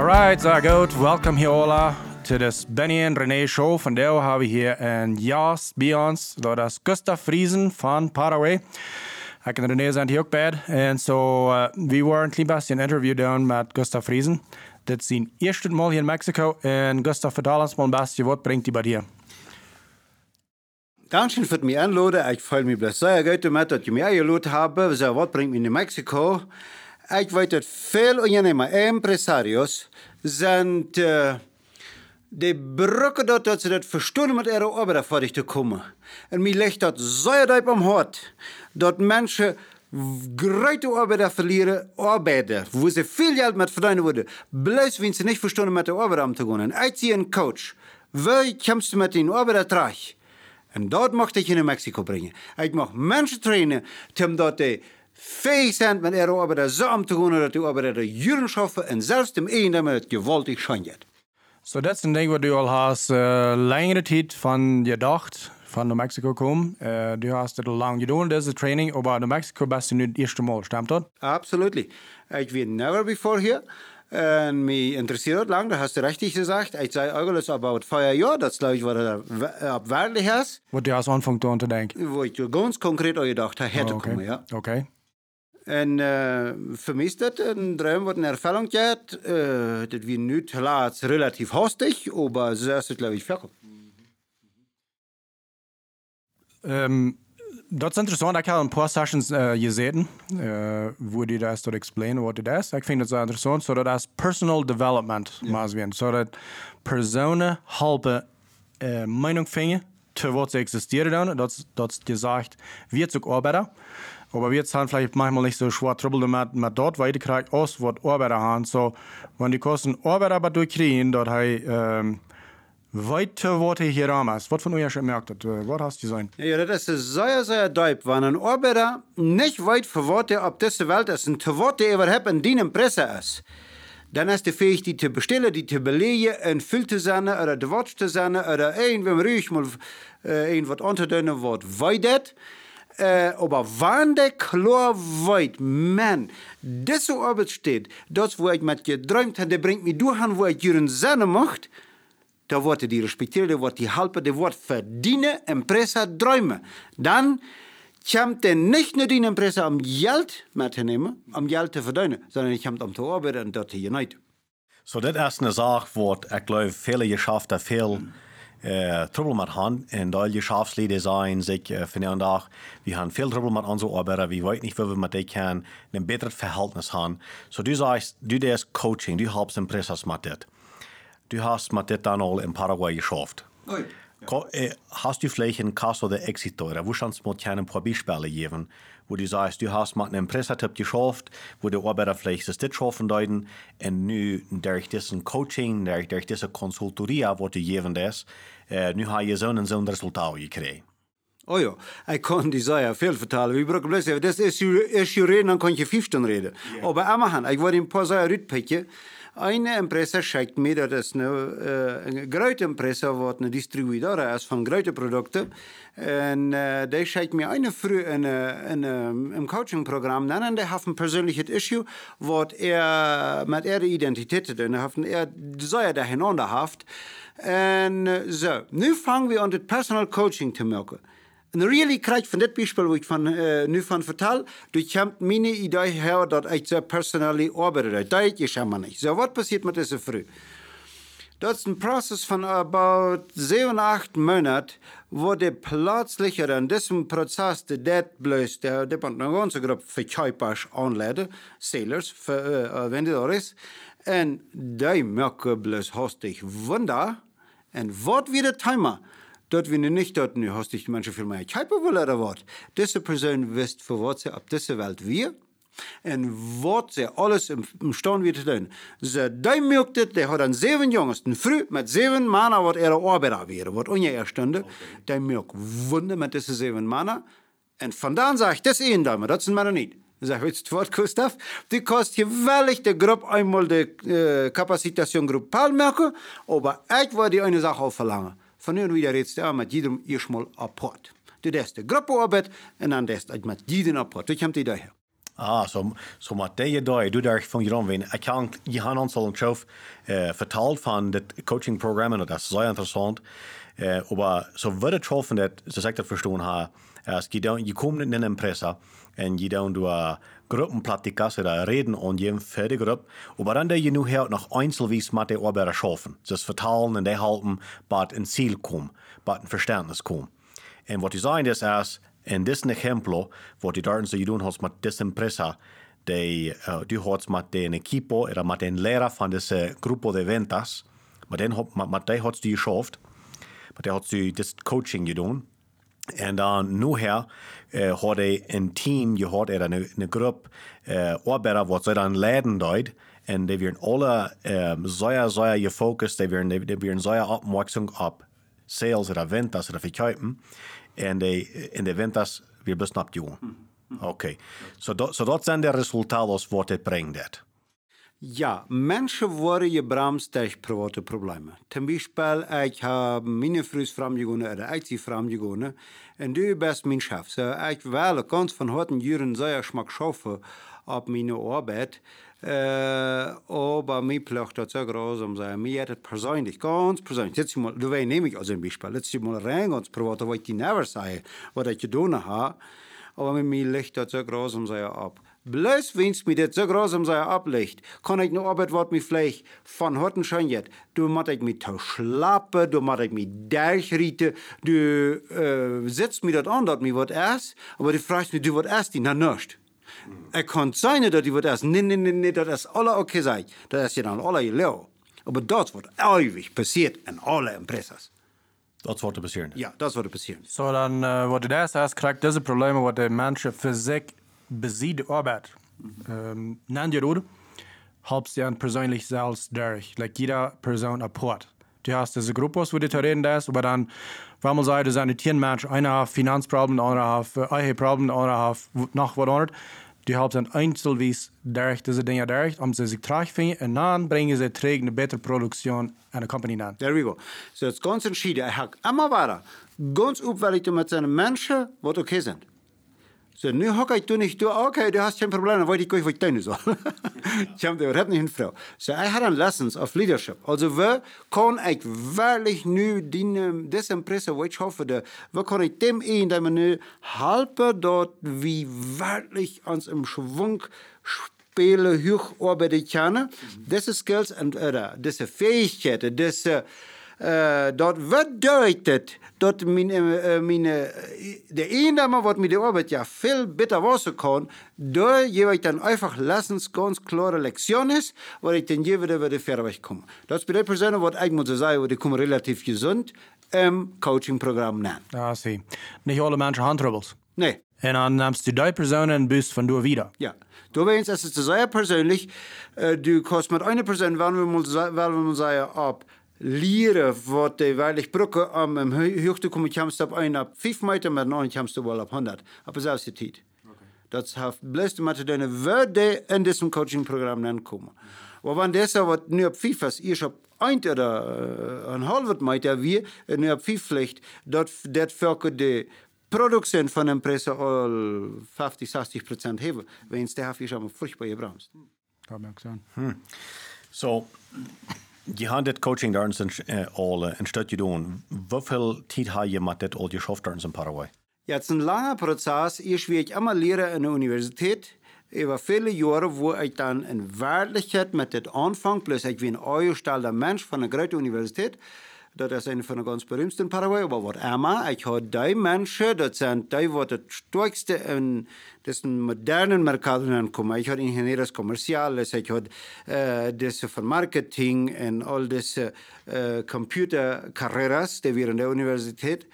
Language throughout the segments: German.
Alright, så goed. Welkom hier alla till this Benny and René show. Vandaag har vi hier en gast bij ons. Dat is Gustav Friesen van Paraguay. Ik en René zijn hier ook bij. En zo, uh, we waren een klein beetje een interview doen met Gustav Friesen. Dit is zijn eerste mal hier in Mexico. En Gustav, vertel ons mal een beetje, wat brengt hij bij hier? Dankeschön für mich anladen. Ich freue mich sehr gut dass ich mich eingeladen habe. So, was bringt mich nach Mexiko? Ich weiß, dass viele Unternehmer, Empresarios, sind äh, die Brücke dort, dass sie das verstehen, mit ihrer Arbeit fertig zu kommen. Und mir liegt das sehr deep am Hart, dass Menschen grote Arbeiter verlieren, Arbeiter, wo sie viel Geld mit verdienen würden, bloß wenn sie nicht verstehen, mit der Arbeit umzugehen. Und ich sehe einen Coach, wie kommst du mit den Arbeiter trage? En dat mocht ik in Mexico brengen. Ik mag mensen trainen, omdat die fähig zijn met ihre Arbeit so gaan dat die Arbeiter Jüren schaffen en zelfs dem einen het gewaltig schijnt. So, das ist ein Ding, was du al hast äh, längere Zeit von gedacht, von New Mexico kommen. Äh, du hast das lang getan, diese Training, aber New Mexico bist du nicht das erste Mal, stimmt das? Absolutely. Ich war never before hier. En mich interessiert lang, da hast du richtig gesagt. Ich sei eigentlich about vier Jahre, das glaube ich, was er ab wirklich ist. Wat du hast angefangen zu denken? Wo ich ganz konkret auch gedacht habe, hätte Oh, okay. kommen, ja. Okay. En äh, für mich ist das ein Traum, was eine Erfüllung geht. Äh, das wird nicht klar, relativ hastig, so ist es, glaube ich, verkommen. Ähm, dat is interessant. Ik heb een paar sessions uh, gezeten, uh, wo die das dort explainen, wat dit is. Ik vind het zo interessant, dat is personal development, ja. maar zodat personen helpen uh, Meinung vinden zu wat ze existieren. Dat, dat gezegd, wird ook arbeiten. Aber wir haben vielleicht manchmal nicht so schwer Trouble damit, mit dort weiterkriegt, aus was Arbeiter haben. So, wenn die Kosten Arbeiter aber durchkriegen, dort hey, ähm, weiter Worte hier ramas. Was von euch schon merkt, äh, was hast du sein? Ja, das ist sehr, sehr deep. Wenn ein Arbeiter nicht weit für Worte auf dieser Welt ist und zu Worte überhaupt in deinem Presse ist, dann ist die fähig, die zu bestellen, die zu belegen, und viel zu sein, oder die Wort zu sein, oder irgendwem ruhig mal äh, irgendwas unterdünnen, was weidet. Äh, aber wann der klar weiß, man, diese Arbeit steht, das, wo ich mit geträumt habe, der bringt mich durch, wo ich ihren Sinne macht, da wordt die respekteren, da wordt die helpen, da wordt verdienen, Empresa träumen. Dann komt er nicht nur die Empresa om Geld mit zu nehmen, um Geld zu verdienen, sondern ich kommt um zu arbeiten und dort zu uniten. So, das ist eine Sache, wo ich glaube, viele Geschäfte viel äh, Trouble mit haben. Und alle Geschäftsleute sagen sich äh, von der Tag, wir haben viel Trouble mit unseren Arbeitern, wir wissen nicht, wie wir mit denen können, ein besseres Verhältnis haben. So, du sagst, du das Coaching, du hast Impressas mit das. Du mit das dann all in Paraguay geschafft. Ja. Ko- äh, Hast du vielleicht einen Caso de Exito oder wo kannst du ein paar Beispiele geben, wo du sagst, du hast mit einem Impressatipp geschafft, wo die Arbeiter vielleicht das nicht schaffen deuten und nu durch diesen Coaching, durch, durch diese Konsultorie, wo du geben das, äh, nu hast du so ein so ein Resultat gekriegt. Oh ja, ich kann die Sache viel vertellen. Wir brauchen bloß, das ist, ist reden, dann kann ich 15 reden. Aber immerhin, ich wollte ein paar Sachen rütpicken. Eine Impresse schickt mir, das ist eine, äh, eine große Impresse, was eine Distributor ist von großen Produkten. Und äh, die schickt mir eine früh in, in, im Coaching-Programm, dann der hat ein persönliches Issue, was er mit ihrer Identität hat, und er sehr dahinter haft. Und äh, so, nu fangen wir an, das Personal Coaching zu merken. En really krijg van dit Beispiel, wo ich van, uh, nu van vertel, du kommt meine Idee her, dass ich so personally arbeite. Das ist ja nicht. So, was passiert mit dieser Früh? Das ist ein Prozess von about sieben, acht Monaten, wo der plötzlich in diesem Prozess der det bloß der der eine ganze Gruppe Verkäufers anleiten, Sailors, für, äh, Vendedores, und die merken bloß hastig Wunder, und was wird der Timer? Dort wir nicht dort, nu hast dich Menschen für meine Kuiper will oder was. Diese Person wisst, für was sie auf dieser Welt wir. Und was sie alles im, im Stand wird zu tun. So, die merkt es, der hat einen sieben Jungs, früh mit sieben Männern, was ihre Arbeiter wäre, was unje Stunde. Die merkt Wunder mit diesen sieben Männern. Und von dann sage ich, das ist ein Dame, das sind Männer nicht. Zeg, weet je het woord, Gustav? Die kost geweldig de groep eenmaal de uh, capacitation groep Paal maken, maar ik wil die eine Sache auch verlangen. Von nun wieder redest du mit jedem erstmal apart. Du darfst die Gruppe arbeiten und dann darfst du mit jedem apart. Du kommst daher. Ah, så, så met deze dag, du daar van je omween. Ik kan, je hebt ons al een show uh, verteld van dit coachingprogramma, en dat is zeer interessant. Uh, aber so wird es schaffen, dass, so ich das verstehen habe, als je, dan, je komt in een impresa en je dan doet Gruppenpraktikas oder reden und für die Gruppe. Aber dann je nu her noch einzelvis mit der Arbeiter schaffen. Das vertalen und die halten, bad ein Ziel kommen, bad ein Verständnis kommen. Und was ich sagen ist, als in diesem Exempel, was die dort so tun hast mit dieser Impresa, die, uh, du hast mit den Equipo oder mit den Lehrer von dieser Gruppe de Ventas, mit denen hast du geschafft, mit denen hast du das Coaching getan. En dan nu her uh, har de en team gehad, eller en, en grupp uh, arbeidere vad så dan leiden døyd, en de werden alle um, sehr, sehr gefokust, de werden, de, de werden sehr opmerksam op sales eller ventas eller verkaufen, en de, en de ventas wir besnapt doen. Okay, so, do, so dat zijn de resultaten wat het brengt. Ja, mensen worden gebremst durch private Probleme. Zum Beispiel, ich habe meine Frau framgegangen oder ich sie framgegangen und du bist mein Chef. So, ich will ganz von heute Jahren sehr schmack schaffen auf meine Arbeit. Äh, aber mir plöcht das so grausam sein. Mir hat es persönlich, ganz persönlich, jetzt mal, du weißt nämlich als ein Beispiel, jetzt mal rein ganz privat, weil ich dir never sagen, was ich getan habe, aber mit mir liegt das so grausam sein ab. Bloß wenn's mir das so grausam sei ablegt, kann ich nur Arbeit wat mir vielleicht von heute schon jet. Du mat ich mich zu schlappe, du mat ich mich durchriete, du äh, setzt mir das an, dass mir wat erst, aber du fragst mich, du wat erst, na nicht. Er kann sein, dass die wat erst, nee, nee, nee, nee, das ist alle okay sei. Das ist ja dann alle gelau. Aber das wird ewig passiert in alle Impressas. Dat wordt er passieren. Ja, das wird passieren. Så dan uh, wat det är så här krijgt deze problemen wat de mensen zich bezieht Arbeit. Ähm, oder? Halbst ja persönlich selbst durch. Like jeder Person apport. Du hast diese Gruppe, wo du reden das, aber dann, wenn man sagt, das sind die Mensch, einer hat Finanzprobleme, einer hat Eheprobleme, einer hat noch was anderes. Die haben dann einzelvis durch diese Dinge durch, um sie sich trage finden, und dann bringen sie trägt eine bessere Produktion an der Company an. There we go. So, is ganz entschieden. Er hat immer weiter ganz opwerkt met zijn mensen wat okay sind. So, nu ik toen niet toe, okay, du hast geen probleem, dan weet ik gleich, wat ik doen soll. ich habe das nicht hinfrau. So, I had lessons of leadership. Also, wir kann ich wirklich nu die, das Impresse, wo ich hoffe, de, wir kann ich dem ein, dass wir nu helfen, dort, wie wirklich uns im Schwung spelen, hoch arbeiten können. Diese Skills und, oder, diese Fähigkeiten, diese, uh, dat bedeutet dat mijn, uh, mijn, uh, de eendame wat met de arbeid ja veel beter wassen kan, door ich einfach lessons ganz klare Lektionen, wo ich dann jeweils über den Fairweg komme. Das bedeutet Personen, was ich muss sagen, die kommen relativ gesund im Coachingprogramm nennen. Ja, zie. Nicht alle Menschen haben Troubles. Nee. Und dann nimmst du die Person und bist von du wieder. Ja. Du weißt, es ist sehr persönlich. Uh, du kannst mit einer Person, wenn wir mal, sagen, ab leren wat de weilig bruggen om um, hoogte komen jamst op een op 5 meter, maar nog jamst op wel op 100. Op dezelfde tijd. Dat heeft best met de waarde in diesem coachingprogram aankomen. Maar wanneer deze wat nu op 5 is, eerst op 1 oder een halve meter weer, en nu op 5 vliegt, dat, dat velke de productie van een prijs al 50, 60 procent hebben. Wens de heeft je allemaal furchtbaar gebremst. Dat ben ik zo. Hmm. So, je had dit coaching daar uh, al uh, een stukje doen. Hoeveel tijd had je met dit al geschafft daar in Paraguay? Ja, het is een lange proces. Eerst wie ik immer leren in de universiteit. Über viele Jahre, wo ich dann in Wirklichkeit mit dem Anfang, plus ich bin ein angestellter Mensch von einer großen Universität, das ist eine von den ganz berühmtesten in Paraguay, aber was immer, ich habe die Menschen, das sind die, die das stärkste in diesen modernen Märkten ankommen. Ich habe Ingenieurs Kommerziales, ich habe äh, diese von Marketing und all diese äh, Computerkarrieres, die wir in der Universität.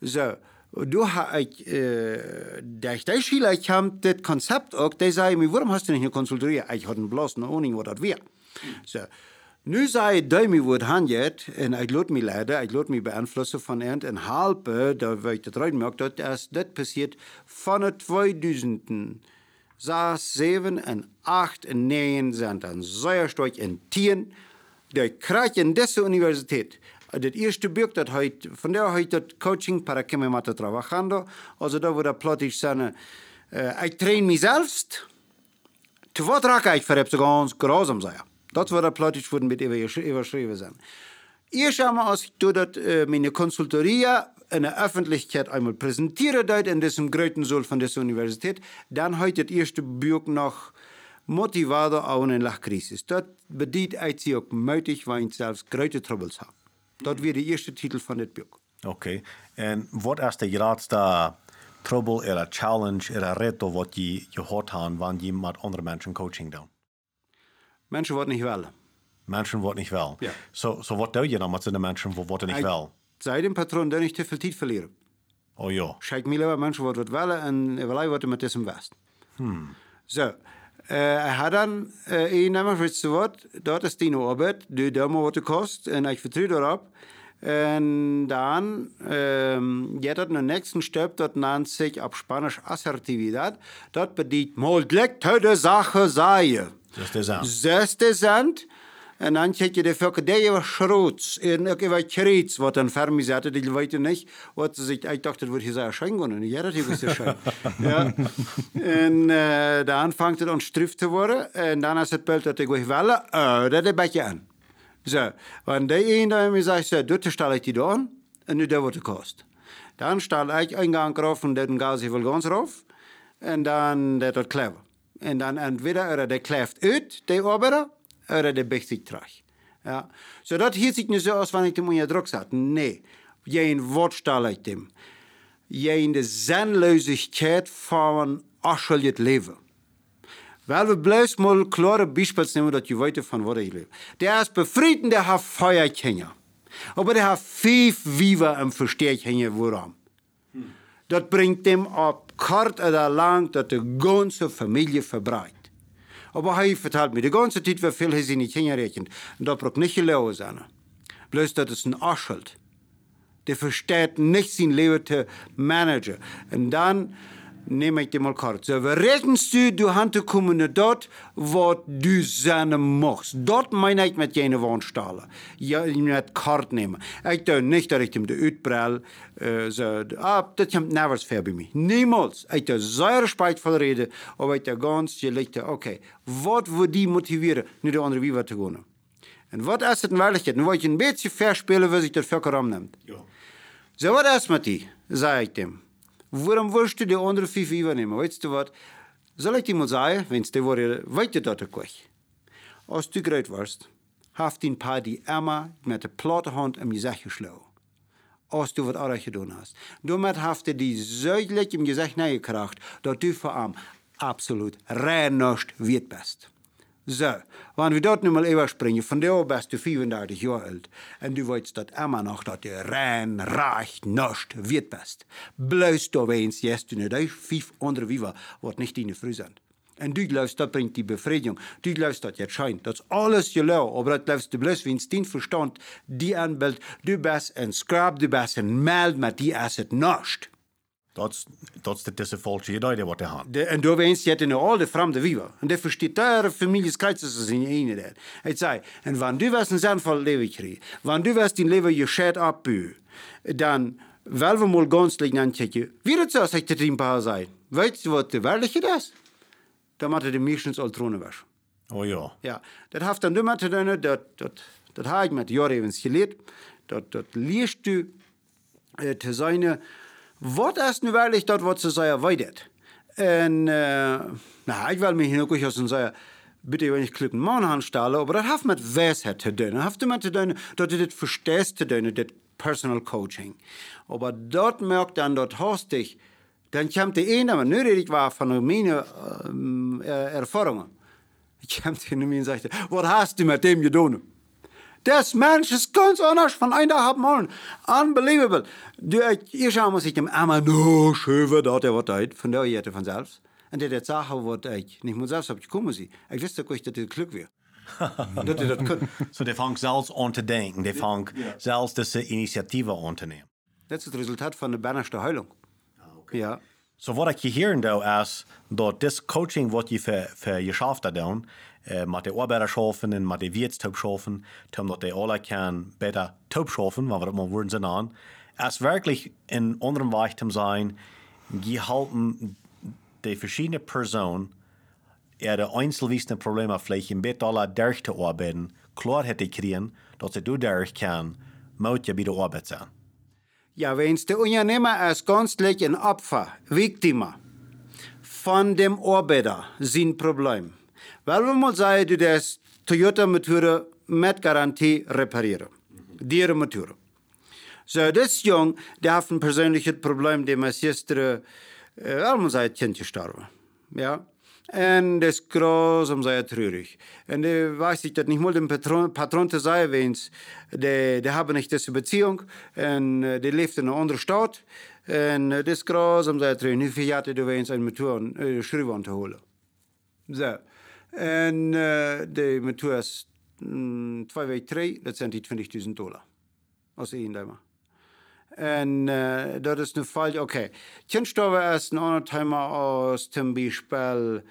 So, du ich, äh, durch die Schüler, ich habe das Konzept auch, die sagen mir, warum hast du nicht eine Konsultorie? Ich hatte bloß eine Ahnung, was das wäre. Nu ik dat me wordt handjet en ik laat me leiden, ik laat me beïnvloeden van eind en helpen, dat weet het eruit dat als dit passiert van het 2000 6, 7 en 8 en 9 zijn dan zeer in 10. Die krijg in deze universiteit. Het eerste boek dat heet, van daar heet het coaching para que me mate trabajando. Also da wo der plötzlich seine, äh, ich train mich selbst Zu wat raak ik voor heb grausam sein. Dat wordt plötzlich worden mit überschrieben sein. Eerst einmal, als ich dort äh, meine Konsultorie in der Öffentlichkeit einmal präsentiere dort in diesem großen Saal von dieser Universität, dann heute das erste Buch noch motivado auch in der Krise. Dort bedient ich sie auch möglich, weil ich selbst große Troubles habe. Dat weer de eerste titel dit boek. Oké. Okay. En wat is de grootste trouble, of challenge, of reto wat je gehad hebt wanneer je met andere mensen coaching doet? Mensen worden niet wel. Mensen worden niet wel. Ja. So, so wat doe je dan met de mensen die worden niet wel? Zij dem patroon dat ik te veel tijd verlieren. Oh ja. Schijk me liever mensen wat wat willen en wij worden met diesem West. Hmm. Zo. Hij had dan uh, een nummer voor wat, dat is die arbeid, die dame wat het kost, en ik vertrouw erop. En dan, um, je dat de nächsten stap, dat nennt sich op Spanisch assertividad, dat bedient mogelijk de Sache zijn. Dat is de Zesde zand. En dan kijk je de fucking die was schroets. En ook even kriets, wat een fermi zette, die weet je niet. Wat ze zich, ik dacht, dat wordt hier zijn schenken. En ja, dat is een schenk. ja. En uh, dan vangt het aan strif te worden. En dan is het beeld dat ik wil willen, uh, dat een beetje aan. Zo, een daar me zegt, zo, doet stel ik die dan. En nu dat wordt het kost. Dan stel ik een gang erop en dan gaat ze ganz erop. En dan dat het clever. En dan entweder er de kleft uit, die arbeider, oder der bicht terug. Ja. So dat hield zich niet zo als wanneer ik hem onder druk zat. Nee, jij een woordstal uit hem. In de zenloosheid van als het leven. Wel, we blijven mal klare Beispiele nehmen, dat je weet van wat ik leef. Der is befrieden, der hat Feuerkinder. Aber der hat vijf Viva im Versteckchen woran. Hm. Dat bringt dem op kort oder lang, dat de ganze Familie verbreitet. Aber hij vertelt mir die ganze Zeit, wie viel hij niet hingerechnet. Und da braucht nicht gelogen sein. Bloß, das ist ein Arscheld. Der versteht nicht sein Leben zu managen. Und dann nehme ich dir mal kurz. So, wie rechnest du, du Hand kommen dort, wo du sein machst. Dort meine ich mit jenen Wohnstahlen. Ja, mit Kart nehmen. Ich tue nicht, dass ich ihm die Utbrell, äh, so, ah, das kommt nevers fair bei mir. Niemals. Ich tue sehr respektvoll reden, aber ich tue ganz gelichte, okay, was würde die motivieren, nicht der andere wie zu gehen? Und was ist das in Wirklichkeit? Und wenn ich ein bisschen fair spiele, wie sich das Völker annimmt. Ja. So, was ist mit die, sage ich dem. Waarom willst du die andere vijf übernehmen? Weißt du was? Soll ich dir mal sagen, wenn es dir wurde, weiter dort gleich. Als du groot warst, haft ein paar die immer mit der platte Hand im Gesicht geschlagen. Als du was anderes getan hast. Damit haft er die zuidelijk im Gesicht neergekracht, dass du vor allem absolut rein nicht wird bist. So, wenn wir dort nochmal überspringen, von der bist du 35 Jahre alt und du weißt dort immer noch, dass du rein, reich, nicht wird bist. Bloß du weinst jetzt du nicht, fünf andere Viva, was nicht deine Früh sind. Und du glaubst, das bringt die Befriedigung. Du glaubst, das jetzt scheint. Das ist alles gelau, aber das glaubst du bloß, wenn den Verstand, die anbild, du bist ein Scrub, du bist ein Meld, mit die ist es nicht. Dat is de disse falsche idee wat hij had. De, en daar wens je het in al de vreemde wieven. En dat versteht daar families krijgen ze in ene dat. Hij zei, en wanneer du was een zinvol leven kreeg, wanneer du was die leven je scheid opbouwen, dan wel we mal ganz liegen anchecken, wie het zo zegt het in paar zijn. Weet je wat de werkelijkheid is? Dan moet de meestens al tronen was. Oh ja. Ja, dat heeft dan dummer te doen, dat, dat, dat heb ik met jaren even geleerd. Dat, dat leerst du uh, te zijn... Wat is nu werkelijk dat wat ze zeggen weidet? En, uh, nou, ik wil me hier ook eens zeggen, bitte wenn ich klippen man anstelle, aber das hat mit Weisheit zu tun. Das hat damit zu tun, dass du das verstehst zu tun, das Personal Coaching. Aber dort merkt dann, dort hast dich, dann kommt der eine, aber nur ich war von meinen äh, Erfahrungen. Ich kommt hin und sagte, was hast du mit dem getan? Das Mensch ist ganz anders von einer Tag morgen. Unbelievable. Du, ich schau mal sich dem einmal no schöver dort der Wort von der Jette von selbst. Und der der Sache wird ich nicht mal selbst hab ich kommen sie. Ich wusste dass das Glück wäre. dat dat. So, die fangen zelfs aan te denken. Die fangen Ja. zelfs deze initiatieven aan te nemen. Dat is het resultaat van de Bannerste Heilung. Ja. So ik je hier doe is dat dit coaching wat je voor, voor jezelf dat äh, met de arbeiders schaffen en met de wirtstop schaffen, omdat die alle kan beter top schaffen, waar we dat maar woorden zijn aan, is wirklich in anderen Weg te zijn, gehalten die verschiedene Personen er de Probleme vielleicht ein bisschen alle durch te arbeiten, klar hätte kriegen, dass sie durch kann, moet je bij de arbeid zijn. Ja, wens de ondernemer is ganzlich een Opfer, Victima von dem Arbeiter, sein Problem. Weil wir mal sagen, du das Toyota-Motor mit Garantie reparieren. Die Motor. So, das Jung, der hat ein persönliches Problem, gestern, äh, allem sein Kind gestorben. Ja. En das ist grausam sehr traurig. Und da weiß ich, dass nicht mal dem Patron, Patron zu sein, wenn die, die haben nicht diese Beziehung, und äh, die lebt in anderen Stadt, und das ist grausam sehr traurig. Nicht viel hatte du wens ein Motor, äh, Schrieb zu holen. So. Und äh, die Motor ist mh, zwei Wochen drei, das sind die 20.000 Dollar. Aus Ehendeimer. En uh, dat is een fall, oké. Okay. Kindstoffen ist ein anderer Thema aus zum Beispiel,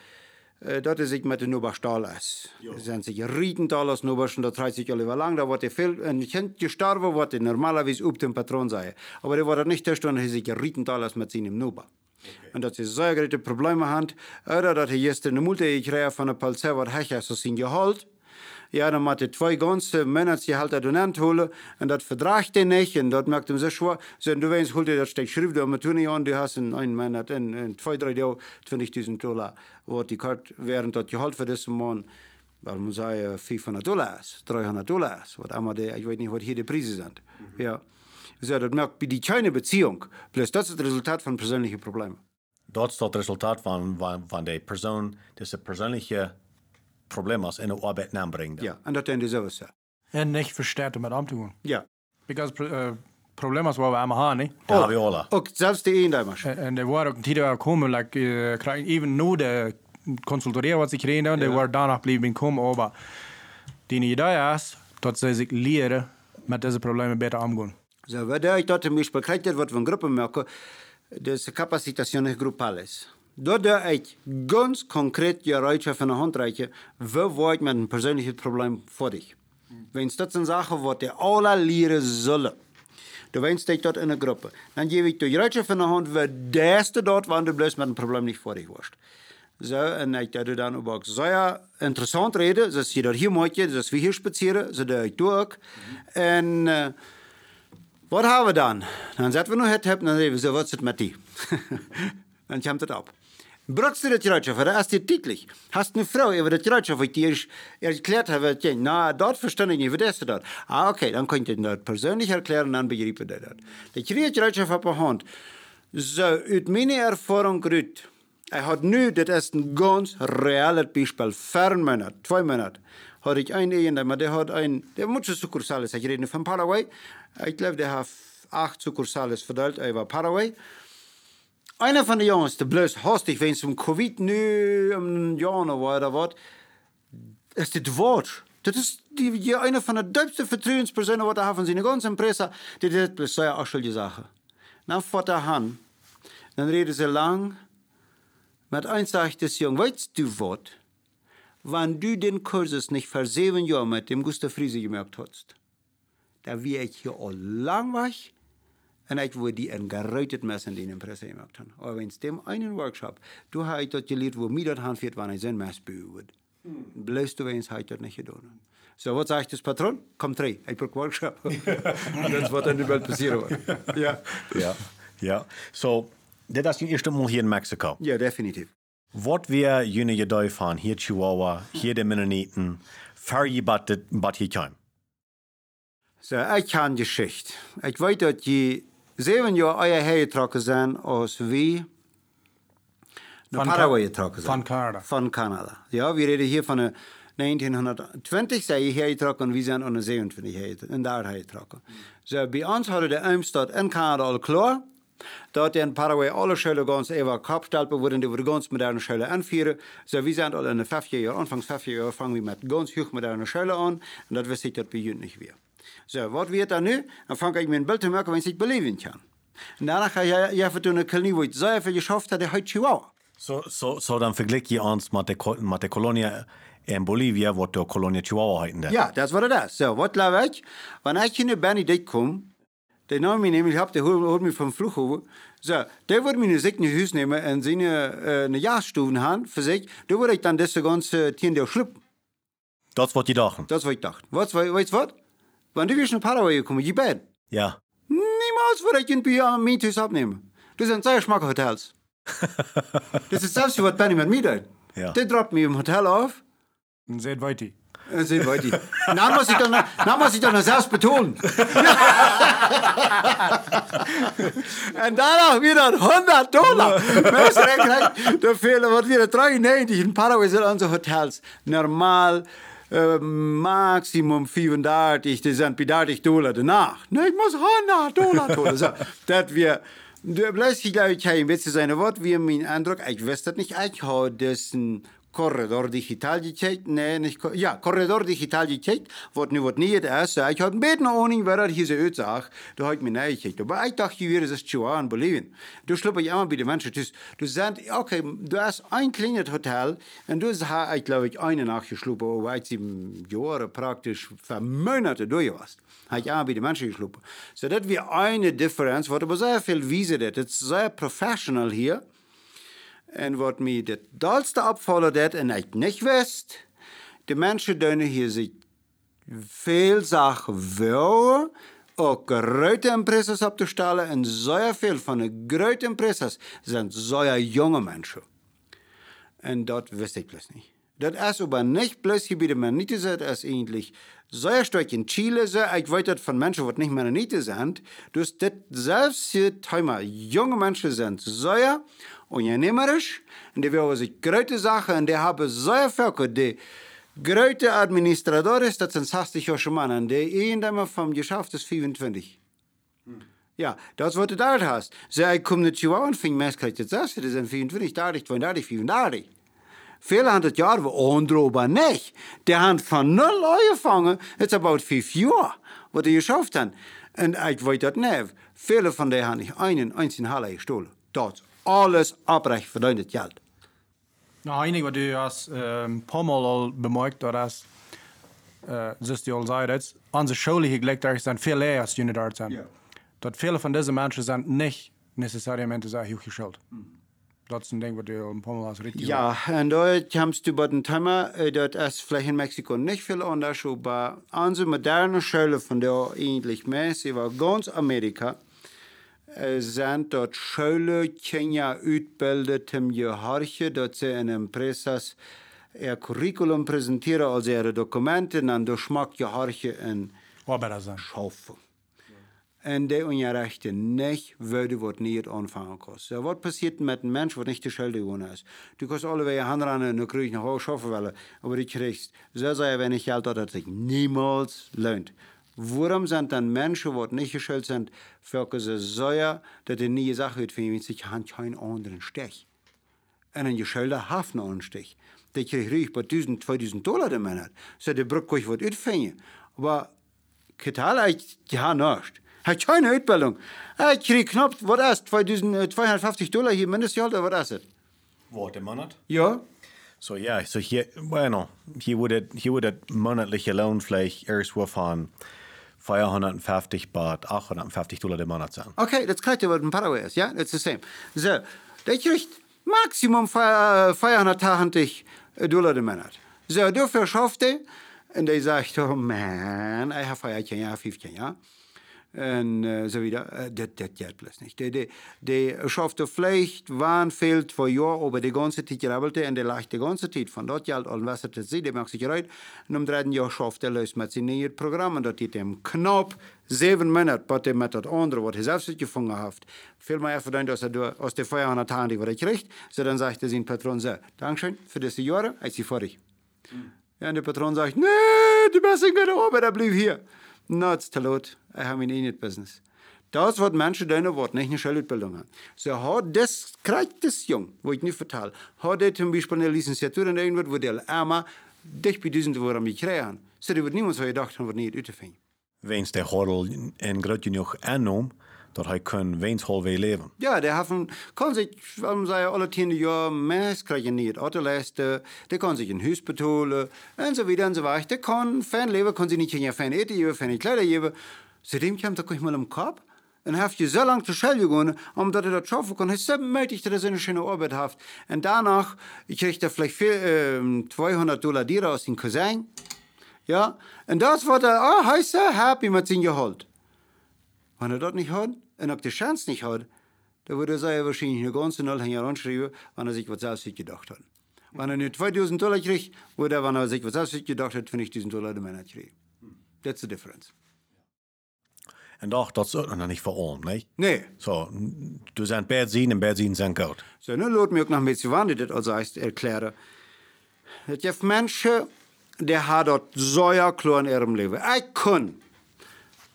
uh, dat is ik met de Nuberstahl is. Er zijn zich Riedental aus Nuberschen, dat draait sich alle lang, da wordt er veel, een kind gestorben, wordt er normalerweise op dem Patron sein. Aber der wordt nicht der Stunde, sich Riedental aus mit seinem Nuber. Und dass sie sehr große Probleme haben, oder dass er jetzt eine Multe gekriegt von der Polizei, was Hecher so sind geholt. Ja, dan moet hij twee ganze Monatsgehalter donant holen. En dat verdraagt hij niet. En dat maakt hem zo schwer. So, du weißt, holt er das steht Schrift, aber tun an, du hast in einem Monat, in, in zwei, drei Jahren 20.000 Dollar, wo die Karte während das Gehalt für diesen Mann, weil man sagt, 500 Dollar ist, 300 Dollar was einmal der, ich weiß nicht, was hier die Preise sind. Mhm. Ja. So, das merkt bei die kleine Beziehung, plus das ist das Resultat von persönlichen Problemen. Dat is das Resultat van, van, van de persoon, deze persoonlijke problemen in de arbeid aanbrengt. Ja, en dat zijn dus ook zo. En niet versterken met doen. Ja. Because uh, problemen waar we allemaal hebben, niet? Dat hebben we alle. Ook zelfs de eendaimers. En, en er waren ook een tijd gekomen, like, uh, even nu de consulteren wat ze kregen, en ja. waren daarna blijven komen, maar die idee is dat ze zich leren met deze problemen beter omgaan. Zo, wat ik dat zum Beispiel krijgt, wat we in groepen merken, dus capacitaciones grupales. Dort ik ganz konkret je Reutje van de hand reiche, wie wordt met een persoonlijk probleem voor dich? Wenn das sind Sachen, was die alle leren sollen, du weinst dich dort in einer Gruppe, dann gebe ich dir Reutje von der Hand, wie das du dort, wann du bloß mit einem Problem nicht vor dich warst. So, en ik dat dan ook zeer interessant reden. Dus je dat hier maakt, dus we hier spazieren, zo dat ik doe ook. En uh, wat hebben we dan? Dan zetten we nog het hebben, dan zeggen we, zo wat is het met die? dan komt het op. Brukst du das Gerätschaft? Das ist täglich. Hast eine Frau über das Gerätschaft, ich dir erklärt habe, na, dort verstehe ich nicht, wie das dort. Ah, okay, dann könnt ihr das persönlich erklären, dann begreife ich das. Kriegt Gerätschaft auf der Hand. So, aus meiner Erfahrung rüt, er hat nu, das ein ganz reales Beispiel, fern Monat, zwei Monate, hat ich einen Ehemann, der hat ein, der muss Sukursales, ich rede von Paraguay, ich glaube, der hat acht Sukursales verteilt über Paraguay. Einer von den Jungs, der bloß hastig, wenn es um Covid nu im noch war oder was, ist das Wort. Das ist die, die eine von den dümmsten Vertrauenspersonen, die haben sie in der ganzen Presse, die das bloß so eine Sache. Dann fährt er an, dann reden sie lang, mit eins sagt das Jung, weißt du was? Wenn du den Kurses nicht vor sieben Jahren mit dem Gustav Friese gemerkt hast, da wäre ich hier all lang weg en ik wil die een geruitet messen die in Presse gemacht haben. Aber wenn es dem einen Workshop, du hast dort geleerd, wo mir dort handfährt, wann ich sein Mess wird. Hm. Blöst du, wenn es heute nicht getan So, was sagt das Patron? Komm rein, ich brauche Workshop. Und das wird dann die Welt passieren. ja. Ja. Ja. So, das ist das erste Mal hier in Mexiko. Ja, definitiv. Was wir jene Gedei fahren, hier Chihuahua, hier die Mennoniten, je bat hier kommen? So, ich habe Geschichte. Ich weiß, dass die Zeven jaar eier hergetrokken zijn als wie naar Paraguay getrokken zijn. Van Canada. Van Canada. Ja, we reden hier van 1920 zijn je hergetrokken en we zijn onder 27 en daar hergetrokken. So, bij ons hadden de Eimstad in Canada al klaar. Dort in Paraguay alle Schulen ganz even kapstelpen worden, die we ganz moderne Schulen anvieren. So, wir sind al in de 50 jaar, anfangs 50 jaar, fangen we met ganz hoch moderne Schulen an. En dat wist ik dat bij jullie niet weer. So, wat wird dan nu? Dan fange ich mir ein Bild zu machen, wenn ich beleven kann. Und danach ga je even doen een kliniek wat zo viel geschafft hat, heute Chihuahua. So, so, so dann vergleich je ons mit der, mit der Kolonie in Bolivia, wat de Kolonie Chihuahua heeten. Ja, das war das. So, was glaube ich? Wenn ich in Benedikt komme, Der nahm mich nämlich ab, der holt, mich vom Flughafen. So, der würde mich in in Haus nehmen und seine äh, eine Jahrstufen haben für sich. Da würde ich dann das ganze Tier der schluppen. Das, was die dachten. Das, was ich dachte. Was, weißt du was? Wenn du wieder nach Paraguay gekommen, je bed. Ja. Niemals würde ich irgendwie am Mietus abnehmen. Das sind sehr schmacke Hotels. das ist selbst, was Benny mit mir tut. Ja. Der droppt mich im Hotel auf. Und seht weiter. Äh, Sehen weiter. Dann muss ich dann, dann muss ich dann selbst betonen. Und danach wieder 100 Dollar. Weißt du, der kriegt, da fehlen was wieder 93. In Paraguay sind unsere Hotels normal äh, Maximum 35, das sind bei 30 Dollar danach. Ne, ich muss 100 Dollar tun. So, das wir, du bleibst glaube ich, ein bisschen sein Wort, wie mein Eindruck, ich weiß das nicht, ich habe das ein Corredor digital gecheckt, nee, nicht, ja, Corredor digital gecheckt, wat nu wat niet is. Ik had een een aning waar dat hier zo uitzag. Toen had ik me nee gecheckt. Maar ik dacht, hier is het in Bolivien. Du schlup ich immer bei den Menschen. Dus, du sagst, okay, du hast ein kleines Hotel und du hast, ich glaube, ich eine nachgeschluppen, wo ich sieben Jahre praktisch für Monate durch warst. Habe ich immer bei den Menschen geschluppen. So, das wäre eine Differenz, was aber sehr viel wiese. Das ist sehr professional hier. En wat mij het dalste opvallen dat, en ik niet wist, de mensen doen hier zich veel zaken willen, ook grote impressas op te stellen, en zeer veel van de grote impressas zijn zeer jonge mensen. En dat wist ik plus niet. Dat is aber nicht bloß den Mennoniten, das ist eigentlich sehr stark in Chile so. Ich weiß das von Menschen, die nicht Mennoniten sind. Dus das selbst hier Thema, junge Menschen sind sehr unternehmerisch und die wollen sich große Sachen und die haben sehr viel, die große Administratores, das sind 60 Jahre Mann, und die einen vom Geschäft ist 25. Ja, das du da hast. Ich komme nicht zu und fing meist kriegt das, das sind 24, 30, 32, 34. Viele hundert Jahre, wo andere aber nicht. Die haben von null angefangen, jetzt about fünf Jahre, was die geschafft haben. Und ich weiß das nicht. Viele von denen haben nicht einen einzigen Halle gestohlen. Das alles abrecht verdientes Geld. Nou, enig wat du hast äh, ein paar Mal al bemerkt, dat is, äh, zoals du al zei, dat onze scholen hier gelijk daar zijn veel leer als jullie daar zijn. Ja. Dat viele van deze mensen zijn niet necessariamente zo hoog geschuld. Dat is een ding wat du een paar Mal als richtig Ja, und dort kommst du bei dem Thema, äh, dort ist vielleicht in Mexiko nicht viel anders, aber unsere moderne Schule, von der eigentlich mäßig war ganz Amerika, äh, sind dort Schule, Kenia ausbildet im Gehorche, dort sie in Empresas ihr Curriculum präsentieren, also ihre Dokumente, dann durch Schmack Gehorche in Arbeiter zijn. schaffen. En die onrechten niet willen wat niet aanvangen kost. So, wat passiert met een mens wat niet de schuld gewonnen is? Du kannst alle weer hand ran en dan krijg je nog hoog schaffen willen. Aber du kriegst so sehr wenig Geld, dass es sich niemals lohnt. Warum sind dann Menschen, die nicht geschuld sind, für so, dass die nie gesagt wird, wenn sich haben keinen anderen Stich. En een geschulde heeft nog een stich. Dat krijg je bij 1000, 2000 dollar de maand. Zo de broek kan je wat uitvinden. Maar Ketal, ik ja nichts. Hat keine Ausbildung. Ich krieg knapp, was ist, 2000, äh, 250 Dollar hier Mindestgehalt, was ist das? Wat, im Monat? Ja. So ja, so hier, bueno, hier würde, hier monatliche Lohn vielleicht erst wo von 450 Baht, 850 Dollar im Monat sein. Okay, das kriegt ihr, was in Paraguay ist, ja? Ist das same. So, der kriegt Maximum 480 Dollar im Monat. So, dafür schafft er, und der sagt, oh man, ich habe 14 Jahre, 15 Jahre. En uh, zo wieder, uh, dat, dat gaat plus niet. De, de, de schafte vielleicht waren veel voor jaar, aber de ganze tijd rabbelte en de lag de ganze tijd van dat geld al was het zie, de maakt zich eruit. En om derde jaar schafte luist met zijn nieuwe programma, en dat hij hem knap zeven minuten, wat hij met dat andere, wat hij zelf zich gevangen heeft, veel meer verdient als, er door, als de 500 Tagen, die hij krijgt. So dan zegt zijn Patron zo, Dankeschön für diese Jahre, ich sie vorig. Ja, en de Patron zegt, nee, die beste kunnen arbeiter blijf hier. Nou, het is te laat. Ik heb mijn in business. Dat is wat mensen doen, wat niet een schulisuitbildung haben. So hat das, krijgt das jong, wo ich nicht vertel, hat er zum Beispiel eine Lizenziatur in irgendwas, wo der einmal dicht bei diesen Wochen gekriegt. So, da wird niemand so gedacht haben, was nicht uitvinden. Wens de Gordel en groot genoeg aanneemt, dat hij kan wens halve leven. Ja, der haben, kann sich, warum sei alle tien Jahre mehr kriegen nicht Autoleiste, der kann sich ein Haus betonen und so weiter und so weiter. Der kann Fan leben, kann sich nicht in Fan eten geben, Fan Kleider geben. Zudem kommt er gleich mal im Kopf, Dan heeft je zo lang te schel gegaan, omdat hij dat schaffen kon. Hij zo mutig dat hij een schöne Arbeit heeft. En danach, ich kriegte vielleicht viel, ähm, 200 Dollar Dier aus dem Cousin. Ja, und das war der, oh, so happy mit seinem Gehalt. Wenn er das nicht hat und auch die Chance nicht hat, dann würde er sich wahrscheinlich eine ganze Null heranschreiben, wenn er sich was selbst gedacht hat. Wenn er nur 2000 Dollar kriegt, würde er, wenn er sich was selbst gedacht hat, 50.000 Dollar der Männer kriegen. That's the difference. En doch, dat is ook nog niet voor om, nee? Zo, du zijn bad zien en bad zien zijn goed. So, nu laat me ook nog een beetje wanneer dit als heißt erklären. Het heeft mensen, die hebben dat zo klar in ihrem leven. Ik kan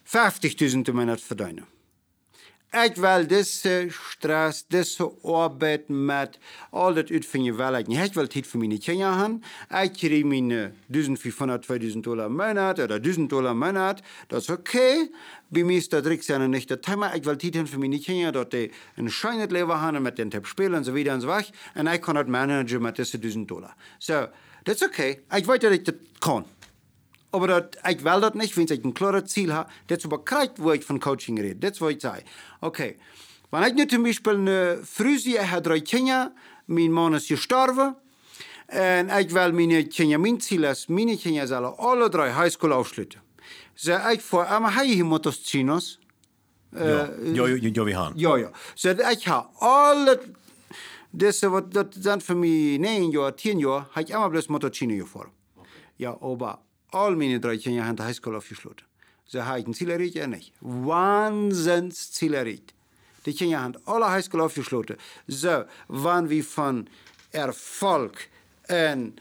50.000 im Monat verdienen. Ik wil deze stress, deze arbeid met al dat uit van je welheid. Ik wil het voor mijn kinderen hebben. Ik krijg mijn 1500, 2000 dollar im Monat oder 1000 dollar im Monat. Oké. Okay. Bij mij is dat riks en niet dat thema. Ik wil het voor mijn kinderen dat die een schijnend leven hebben met den Tab spelen en zo weer en zo weg. En ik kan het managen met deze 1000 dollar. So, dat is oké. Okay. Ik weet dat ik dat kan. Aber dat, ik wil dat niet, wenn ik een klare Ziel habe. Dat is bekrijgt, wo ik van coaching rede. Dat is wat ik zei. Oké. Wenn ik nu zum Beispiel eine sehe, ich habe drei Kinder, mein Mann ist gestorben, und ich will meine Kinder, mein Ziel ist, meine Kinder sollen alle drei Highschool aufschließen. So, ich vor einmal habe ich Mottos Chinos. Ja, ja, ja, ja, wir haben. Ja, ja. So, ich habe alle, das, wat, dat zijn voor mij 9 jaar, 10 jaar, heb ik allemaal bloß Motorchino gefahren. Ja, aber all meine drei Kinder haben die Highschool aufgeschlossen. Sie haben ein Ziel erreicht, ja nicht. Wahnsinns Ziel erreicht. Die Kinder haben alle Highschool aufgeschlossen. So, wann wir von Erfolg und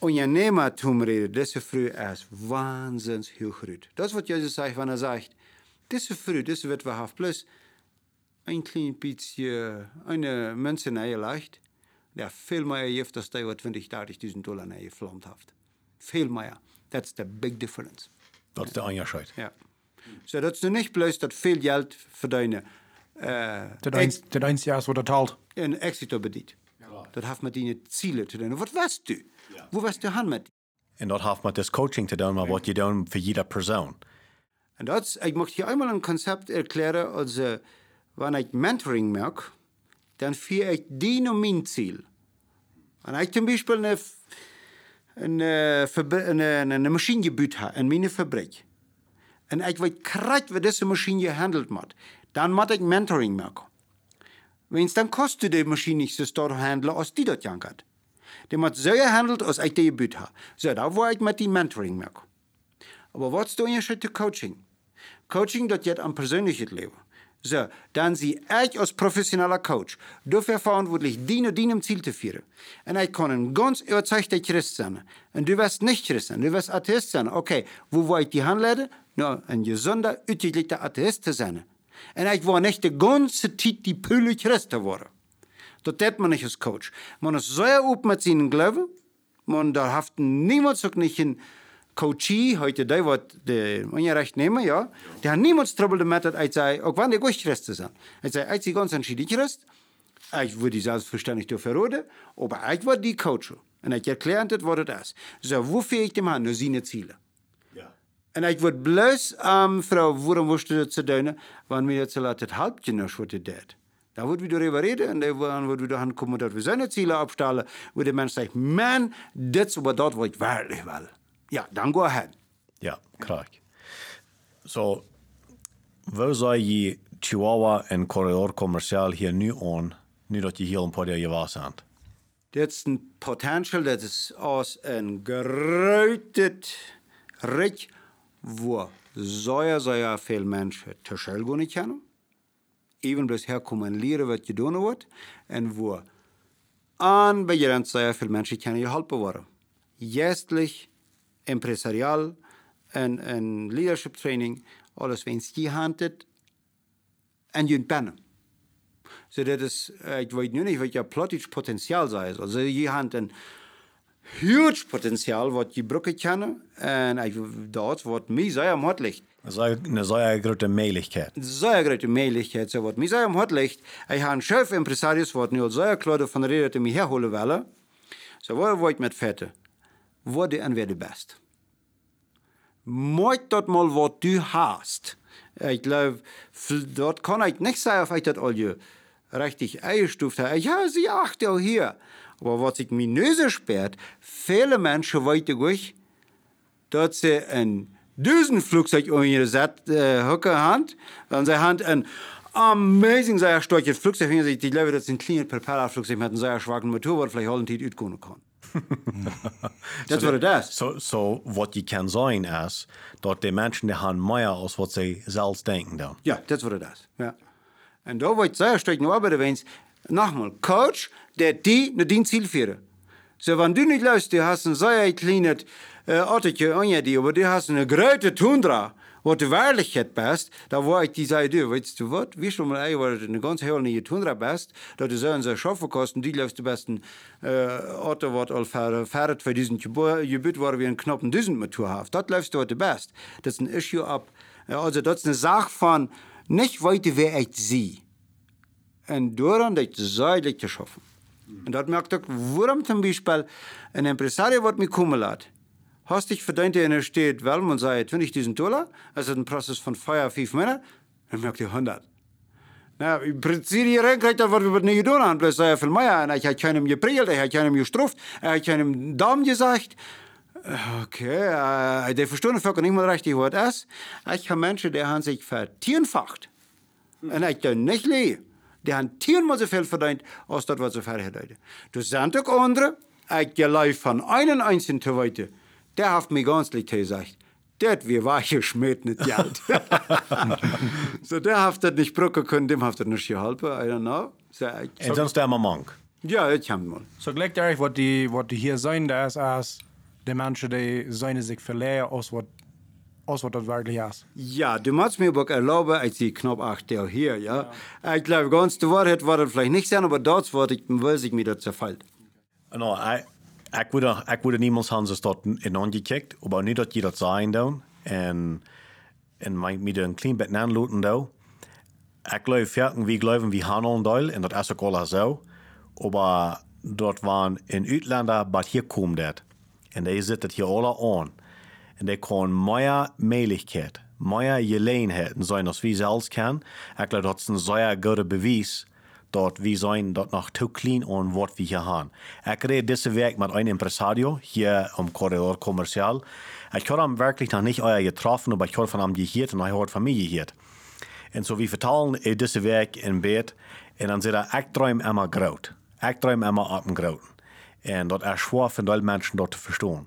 Unternehmertum reden, das ist früh erst wahnsinns hochgerührt. Das, was Jesus sagt, wenn er sagt, das ist früh, das wird wahrhaft plus ein klein bisschen, eine Münze leicht, der viel mehr gibt, als der, was 20, 30.000 Dollar geflammt hat. Viel mehr. That's the big difference. Dat is de onderscheid. Ja. So, dat is nu niet bloos dat veel geld verdienen. Uh, Dat eens, dat eens jaar wordt betaald. een exit bedient. Dat heeft met die zielen te doen. Wat was u? Hoe was de hand met? En dat heeft met dus coaching te doen, maar wat je doet voor iedere persoon. En dat is, ik mocht je eenmaal een concept erklären, als uh, wanneer ik mentoring maak, dan vier ik die naar mijn ziel. En ik zum Beispiel een, een, een, een, een machine gebuut heb in mijn fabriek. En ik weet krijgt wat deze machine gehandeld wordt. Dan moet ik mentoring maken. Wens dan kost die machine niet zo sterk handelen als die dat jankert. Die moet zo gehandeld als ik die gebuut heb. Zo, daar word ik met die mentoring. Aber wat is de onderscheid te coaching? Coaching dat je aan persoonlijkheid leven. So, dann sie ich als professioneller Coach dafür verantwortlich, dienen, dienen Ziel zu führen. Und ich kann ein ganz überzeugter Christ sein. Und du wirst nicht Christ sein, du wirst Atheist sein. Okay, wo will ich die Hand leiten? No, ein gesunder, utilitärer Atheist zu sein. Und ich war nicht die ganze Zeit die Pülle Christ geworden. Das tut man nicht als Coach. Man ist sehr open mit seinen Glauben. Man da hat niemals auch nicht ein coachie, heute die wat de onrecht nemen, ja, die haben niemals trouble damit, dat ik zei, ook wanneer ik Christ zijn. Ik zei, ik zie ganz entschieden Christ, ik word die selbstverständlich dafür reden, aber ich word die Coach. Und ich erkläre das, was das ist. So, wofür ich dem an? Nur seine Ziele. Ja. En ik word blus, um, vrouw, waarom moest je dat zo doen? Want mir jetzt halbje nog wat je deed. Da wordt we darüber reden en dan wordt we dan komen dat we zijn Ziele abstellen, wo der Mensch sagt, man, dit is wat dat wat ik werkelijk wil. Ja, dan go ahead. Ja, krijg. Zo, waar zou je Chihuahua en corridor commercial hier nu aan, nu dat je hier een paar jaar was aan? Dit is een potential, dat is als een geruitet rijk, waar zeer, zeer veel mensen te schel gaan kennen. Even bloos herkomen en leren wat je doen wordt. En aan bij je zeer veel mensen kunnen geholpen worden. Empresarial en, en leadership training, alles wens je handelt en je pennen. So, dat is, ik weet nu niet wat je plotisch potentiaal is. Also, je hebt een huge potentiaal wat je brokken kennen en ik, dat wordt mij zeer am hart ligt. Een zeer grote mogelijkheid. Zeer grote mogelijkheid, so zeer am hart ligt. Ik heb een chef impresarius wat nu al zeer klaar van de reden dat mij herholen willen. Zo, so, waar word ik met vetten? Word en weer de best. Maak dat mal wat du hast. Ich glaube, dort kann ich nicht sagen, ob ich das all richtig eingestuft habe. Ja, sie achte auch hier. Aber was ich mir Nöse sperrt, viele Menschen weiter durch, dass sie ein Düsenflugzeug um ihre äh, Hocke Hand, und sie haben ein amazing sehr starkes Flugzeug, ich glaube, das ist ein kleines Propellerflugzeug mit einem sehr schwachen Motor, was vielleicht alle Zeit utgehen kann. That's so what it is. So, so wat je kan zijn is dat de mensen die gaan meer als wat ze zelfs denken dan. Ja, that's what it is. Ja. En daar wordt zeer sterk naar arbeiden wens. Nogmaals, coach, der die naar die Ziel führen. So, wenn du nicht lässt, du hast ein sehr kleines äh, Autootje an dir, aber du hast eine große Tundra, wat de waardigheid best, dan wou ik die zei deur. Weet je wat? Wie schon mal ein, wat een ganz nieuwe tundra best, dat is een schaffen kosten, die läuft de besten äh, Auto wat al verret für diesen Gebiet war wie ein knappen Düsen Motor haft. Dat läuft dort de best. Dat is een issue ab. Also dat een zaak van nicht weiter wer ich sie. En dooraan dat zuidelijk te schaffen. En dat merkt ook, waarom zum Beispiel een impresario wat mir kommen laat. Hast dich verdient in der Stadt Welm und sei 20.000 Dollar, also ein Prozess von Feuer fünf Männer, dann merkt ihr 100. Na, im Prinzip die Renkheit, da wird über nicht getan, und bloß sei viel mehr, und ich habe keinem geprielt, ich habe keinem gestruft, ich habe keinem Daumen gesagt, Okay, äh, die verstehen vielleicht nicht mal richtig, was das ist. Ich habe Menschen, die haben sich vertierenfacht. Und ich kann nicht leben. Die haben tierenmal so viel verdient, als das, was sie verdienen. Du sind auch andere, ich gehe von einem einzigen zu weiter der hat mir ganz lieb gesagt, das wir weiche Schmied nicht Geld. so der hat das nicht brücken können, dem hat das nicht geholfen, I don't know. So, en sonst der mal Monk. Ja, ich habe mal. So gleich euch, was die, was die hier sein, da ist als die Menschen, die seine sich verlieren, aus was aus was das wirklich ist. Ja, du musst mir aber erlauben, als die Knopf 8 der hier, ja. ja. Ich glaube, ganz die Wahrheit war das vielleicht nicht sein, aber dort wollte ich, will sich mir das zerfällt. No, I, would, ik would niemals haben ze dat in aangekijkt, maar niet dat je dat zijn dan. En, en mij met een klein beetje aanloten dan. Ik geloof verken, wie geloven, wie handelen deel, en dat is ook al zo. Maar dort waren in Uitländer, maar hier komt dat. En die zitten hier alle aan. En die kunnen meer mogelijkheid, meer gelegenheden zijn als wie zelfs kan. Ik geloof dat is een zeer goede bewijs dat we zijn dat nog te klein aan wat we hier hebben. Ik reed deze week met een impresario hier am Corridor Commercial. Ik had hem werkelijk nog niet euer getroffen, maar ik had van hem gehoord en hij had van mij gehoord. En zo we vertalen deze week in bed en dan zegt hij, ik droom immer groot. Ik droom immer op een groot. En dat is schwer voor de mensen dat te verstaan.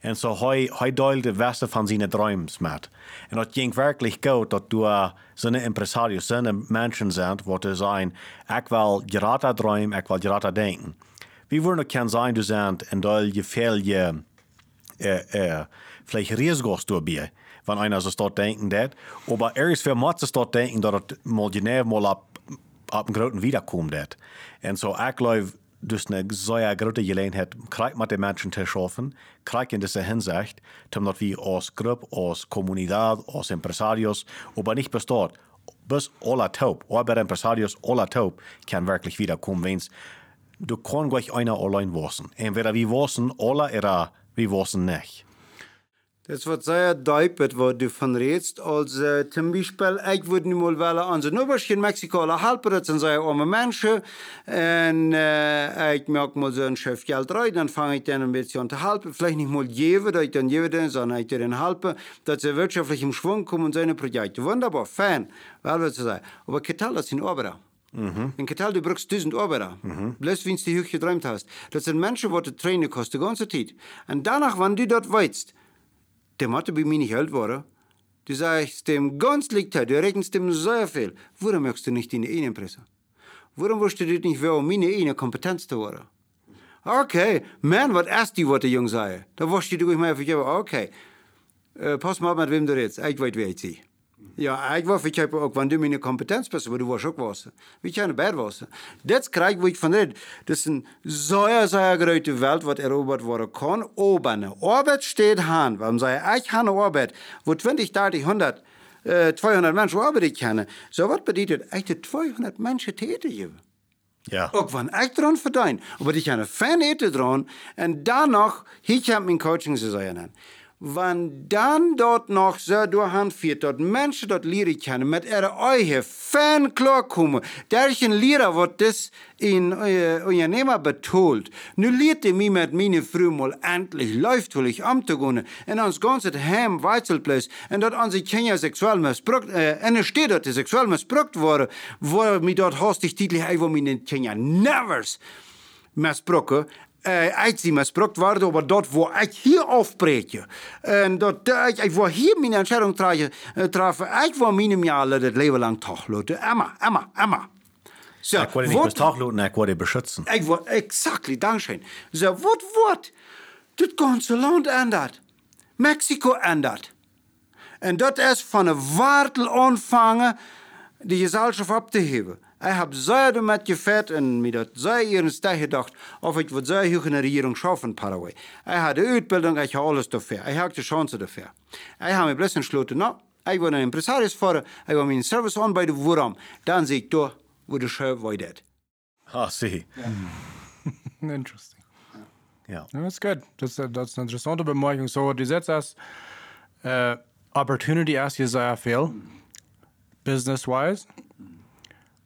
En zo hij, hij deelt de beste van zijn dromen met. En dat ging werkelijk goed dat du uh, zijn impresarios, zijn mensen zijn, wat er zijn, ik wil gerade dromen, ik wil gerade denken. Wie worden kan zijn, du zijn, en dat je veel je, äh, äh, vielleicht Risiko's dabei, wenn einer so dort denken dat. Aber er ist für Matze dort denken, dass es mal genau mal ab, ab einem großen wiederkommt. Und so, ich glaube, dus eine sehr große Gelegenheit, krijgt mit den Menschen zu schaffen, krijgt in dieser Hinsicht, damit wir als Gruppe, als Kommunität, als Empresarios, aber nicht besteht, bis alle taub, aber Empresarios, alle taub, kann wirklich wiederkommen, wenn du kannst gleich einer allein wissen. Entweder wir wissen alle oder wir wissen nicht. Das wird sehr deutlich, was du von redest. Also, zum Beispiel, ich würde nicht mal wollen, an den Oberschen in Mexiko, alle halber, das sind sehr arme Menschen. Und äh, ich merke mal so ein Chef Geld rein, dann fange ich dann ein bisschen zu helfen. Vielleicht nicht mal geben, dass ich dann gebe, sondern ich dann helfen, dass sie wirtschaftlich im Schwung kommen und seine Projekte. Wunderbar, Fan, weil wir zu sagen. Aber Ketal, das sind Arbeiter. Mhm. In Ketal, du brauchst 1000 Arbeiter. Mhm. Bloß, wenn du die hoch geträumt hast. Das sind Menschen, die trainen kosten, die ganze Zeit. Und danach, wenn du dort weißt, der måtte bei mir nicht alt worden. Du sagst dem ganz liegt du rechnest dem sehr viel. Warum möchtest du nicht in die Innenpresse? Warum willst du nicht wel meine eine Kompetenz zu haben? Okay, man, was erst die Worte jung sei. Da wusste du mal für okay. Äh, pass mal mit wem du redest. Ich weiß, wer ich sie. Ja, ik was, ik ook, want Kompetenz bist, aber du warst auch was. Wie keine Bär was. Das krijg ich von red. Das ist eine sehr, sehr große Welt, was erobert worden kann. Aber eine Arbeit steht han. Warum sage ich, ich habe eine Arbeit, wo 20, 30, 100, äh, 200 Menschen arbeiten können. So was bedeutet, ich 200 Menschen tätig. Ja. Ook van echt dran verdienen. Aber ich habe eine Fan dran. Und danach, ich habe mein Coaching zu sagen. Wenn dann dort noch so doorhandviert, dat Menschen dort leren kennen, met ihre eigen fan klarkommen. Derchen Lehrer wird das in uh, Unternehmer betoelt. Nu leert hij mij met mijn vrouw mal endlich läuft, will ich am te gaan. En ons ganze Heim weizelpleis. En dat onze Kinder seksuell missbraucht, äh, er steht dat die seksuell missbraucht worden, wo mir dort hastig titel, hij wil mijn Kinder nevers missbrauchen äh, uit sie misbruikt worden, aber dort, wo ich hier aufbreche. Und dort, äh, ich, wo hier meine Entscheidung trage, äh, treffe, ich will meinem Jahr das Leben lang toch laten. Emma, Emma, Emma. So, ich wollte nicht bloß toch laten, ich wollte beschützen. Ich wollte, exactly, Dankeschön. So, wat wordt das ganze Land ändert? Mexiko ändert. Und das ist von der Wartel anfangen, die Gesellschaft abzuheben. Ich habe sehr damit gefährt und mir das sehr ernst gedacht, ob ich wird sehr hoch in der Regierung schaffen in Paraguay. Ich habe die Ausbildung, ich habe alles dafür. Ich habe die Chance dafür. Ich habe mir bloß entschlossen, na, ich will ein Impresarius fahren, ich will meinen Service anbieten, woran? Dann sehe ich da, wo der Chef weiter. Ah, see. Yeah. Interesting. Ja. Das ist gut. Das, das ist eine interessante Bemerkung. So, du setzt als äh, Opportunity erst hier sehr viel, business-wise.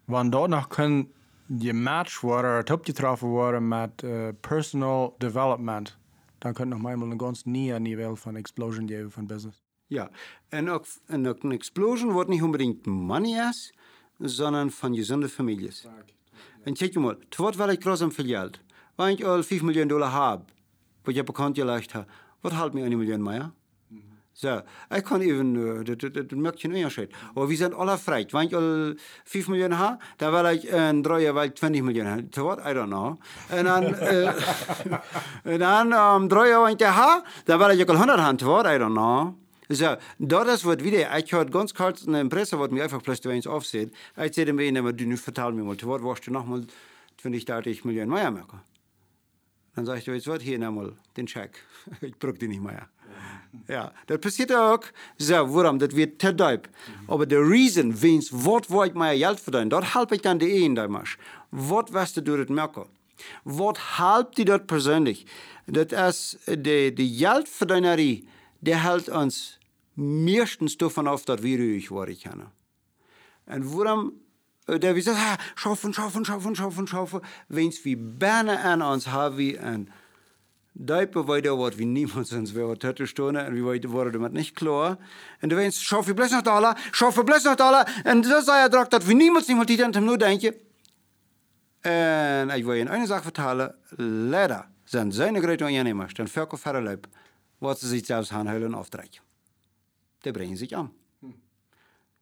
Wann dort noch können gematcht worden oder top getroffen worden mit äh, Personal Development, dann könnte noch mal ein ganz nie Niveau von Explosion geben von Business. Ja, en ook, en ook een explosion wordt niet unbedingt money is, sondern von gesunden Familien. En kijk mal, het wordt wel groß am Geld. Wenn ich al 5 Millionen Dollar habe, was ich bekannt gelegt habe, was halt mir eine Million mehr? So, ich kann eben, uh, das, das, das merkt keinen Unterschied. Aber wir sind alle frei. Wenn ich al 5 Millionen habe, dann will ich in drei Jahren 20 Millionen haben. To what? I don't know. Äh, und dann um, wenn ich das habe, dann will ich al 100 haben. To what? I don't know. So, das wird wieder, ich habe ganz kurz eine Impresse, was mir einfach plötzlich eins aufsieht. Ich sehe dem einen, du vertal mir mal, what, warst du nochmal 20, 30 Millionen mehr machen? Dann sage ich, jetzt wird hier nochmal den Scheck. Ich brauche den nicht mehr. Ja, das passiert auch. So, warum? Das wird te duip. Aber der Reason, wens, wat wil ik mijn geld verdienen, dat help ik dan de een daarmee. Wat was du door het merken? Wat helpt die dat persoonlijk? Dat is de, de geldverdienerie, die hält uns meistens davon auf, dass wir ruhig werden können. Und warum der wie sagt, ah, schaffen, schaffen, schaffen, schaffen, schaffen, wenn es wie Berne an uns haben, wie ein Deipe weiter wird, wie niemand sonst wäre, tette Stunde, und wie weit wurde damit nicht klar. Und du wennst, schaffe bloß noch Dollar, schaffe bloß noch Dollar, und das sei ja direkt, dass wie niemand niemand die dann nur denken. Und ich will Ihnen eine Sache vertellen, leider sind seine großen Unternehmer, den was sie sich selbst anhören und aufdrehen. Die bringen sich an.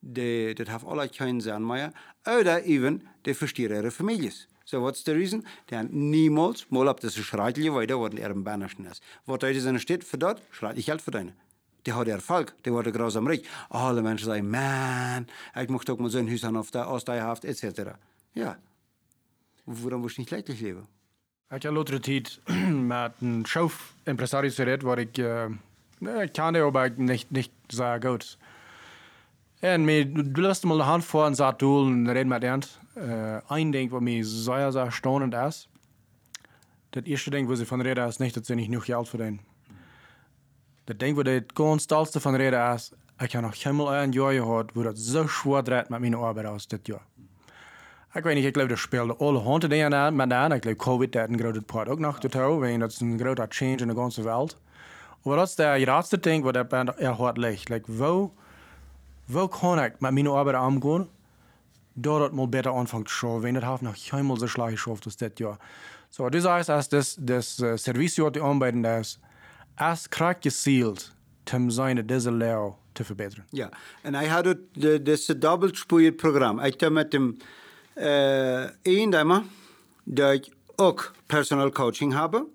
Die, das hat alle keinen Sinn mehr. Oder even, die verstehen ihre Familien. So, what's the reason? Die haben niemals, mal ob das schreitliche weiter, wo er im Bannerschen ist. Was da ist steht, für dort, schreit ich Geld für deine. Die hat Erfolg, die wurde grausam reich. Alle Menschen sagen, man, ich möchte auch mal so ein haben auf der Osteihaft, etc. Ja. Warum muss ich nicht leidlich leben? Ich habe later Zeit mit einem Schaufimpresario geredet, wo ich, äh, ich kann aber nicht, nicht sehr gut. En mir, du lässt mal eine Hand vor und sagst, du, und reden mit ernst. Äh, ein Ding, was mir sehr, sehr erstaunend ist, das erste Ding, wo sie von reden, ist nicht, dass sie nicht genug Geld verdienen. Das Ding, wo das ganz tollste von reden ist, ich habe noch einmal ein Jahr gehabt, wo das so schwer dreht mit meiner Arbeit aus, das Jahr. Ich weiß nicht, ich glaube, das spielt alle Hunde Dinge mit an. Ich glaube, Covid hat einen großen Part auch noch dazu, weil das ist ein großer Change in der ganzen Welt. Aber das ist der letzte Ding, wo der Band er hat liegt. Like, wo, wo kann ich mit meiner Arbeit umgehen, das mal besser anfangen zu schauen, wenn das hat noch einmal so schlecht geschafft als das Jahr. So, das heißt, dass das, das uh, Service, das die anbieten, ist, ist krank gezielt, um seine diese Lehre zu verbessern. Ja, en hij had het, de, dus het dubbelspoeien programma. Ik heb met hem uh, één dame, dat ik ook personal coaching habe.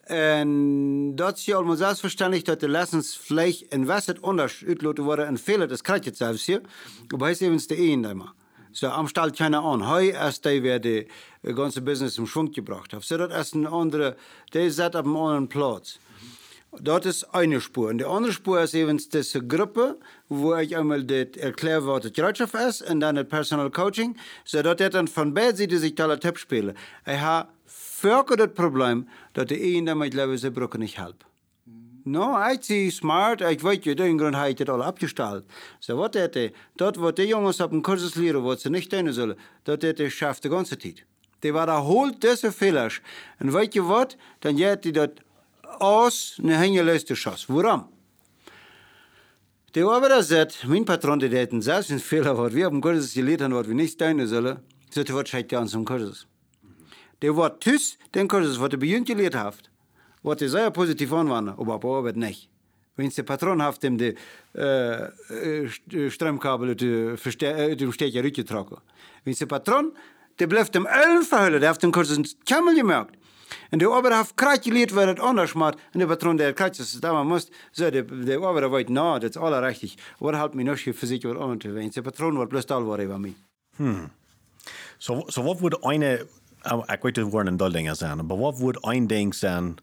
En dat is je allemaal zelfverständlich, dat de lessons vielleicht Wesset anders uitloten worden en vele, das krijg je het zelfs hier. Maar hij is even de één dame. So, am stellt keiner an. Heu erst der, wer die ganze Business im Schwung gebracht hat. So, das ist ein anderer, der ist auf einem anderen Platz. Das ist eine Spur. Und die andere Spur ist eben diese Gruppe, wo ich einmal das erkläre, was die Gerätschaft ist, und dann das Personal Coaching, so dass er dann von beiden Seiten sich tolle Tipps spielen. Ich habe wirklich das Problem, dass die einen damit, ich, sie brauchen nicht helfen. No, ik zie smart, ik weet je, de grond heeft het al opgesteld. Zo wat het is, dat wat de jongens op een cursus leren, wat ze niet doen zullen, dat het is schafft de ganze tijd. Die wiederholt deze fehlers. En weet je wat? Dan gaat die dat aus een hengeluister schas. Waarom? Die Arbeiter sagt, mein Patron, der hätten selbst einen Fehler, was wir auf dem Kursus gelehrt haben, was wir nicht tun sollen, so der wird scheiße an zum Kursus. Der wird tüss, den Kursus, was der bei uns gelehrt hat, was der sehr positiv aber bei Arbeit nicht. Wenn der Patron hat, dem die äh, äh, Stromkabel aus dem Stecher rückgetragen. Wenn der Patron, der bleibt dem Ölen verhüllen, der hat den Kursus Kammel gemerkt. En de ober krat geleerd waar het anders maakt. En de patroon der kratjes daar moest, zo de, de ober weet, nou, dat is alle rechtig. Wat helpt me nog fysiek wat aan te weten. De patroon wordt plus al waar van mij. Hmm. So, so wat wordt eine, ik weet het woorden dol dingen zijn, maar wat wordt een ding zijn,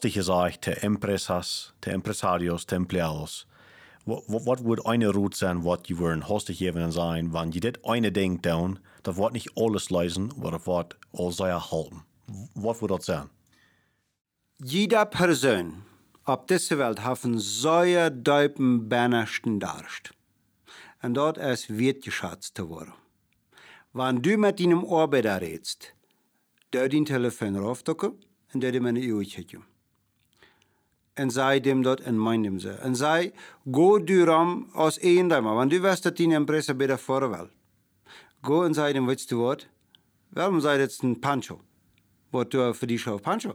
du gesagt, te empresas, te empresarios, te empleados, wat wordt eine route zijn wat je worden hast du geven zijn, want je dit eine ding doen, dat wordt niet alles lezen, maar dat wordt al zeer helpen. Wat wordt dat zijn? Jeder Person op deze wereld heeft een zeer duipen bannersten darst. En dat is wertgeschätzt worden. Wanneer du met een arbeider redest, der die telefoon raufdokken en der dem een uurtje. En zij dem dat en mijn dem ze. En zij, go du ram als één damer, want du weißt dat die empresa bij de voorwel. Go en zij dem, weet du wat? Waarom zij dat een pancho? wat du für die Schau Pancho.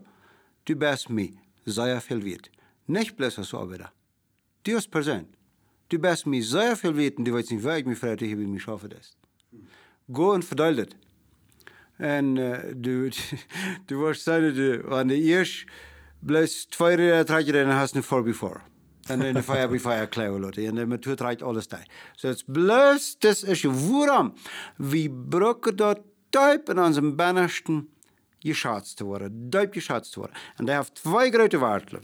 Du bist mir sehr viel wert. Nicht bloß als Arbeiter. Du als Person. Du bist mir sehr viel und du weißt nicht, wer ich mich freut, ich mich schaffen das. Go und verteil das. En uh, du, du warst sagen, du, an der erst bloß zwei Räder trägt dann hast du vor bevor. En dan fire bij fire klauwen laten. En dan met twee draait alles daar. So het bloß das ist waarom? Wie brücken dort Typ in unserem Bannersten geschätzt worden, duip geschätzt worden. En dat heeft twee grote waarden.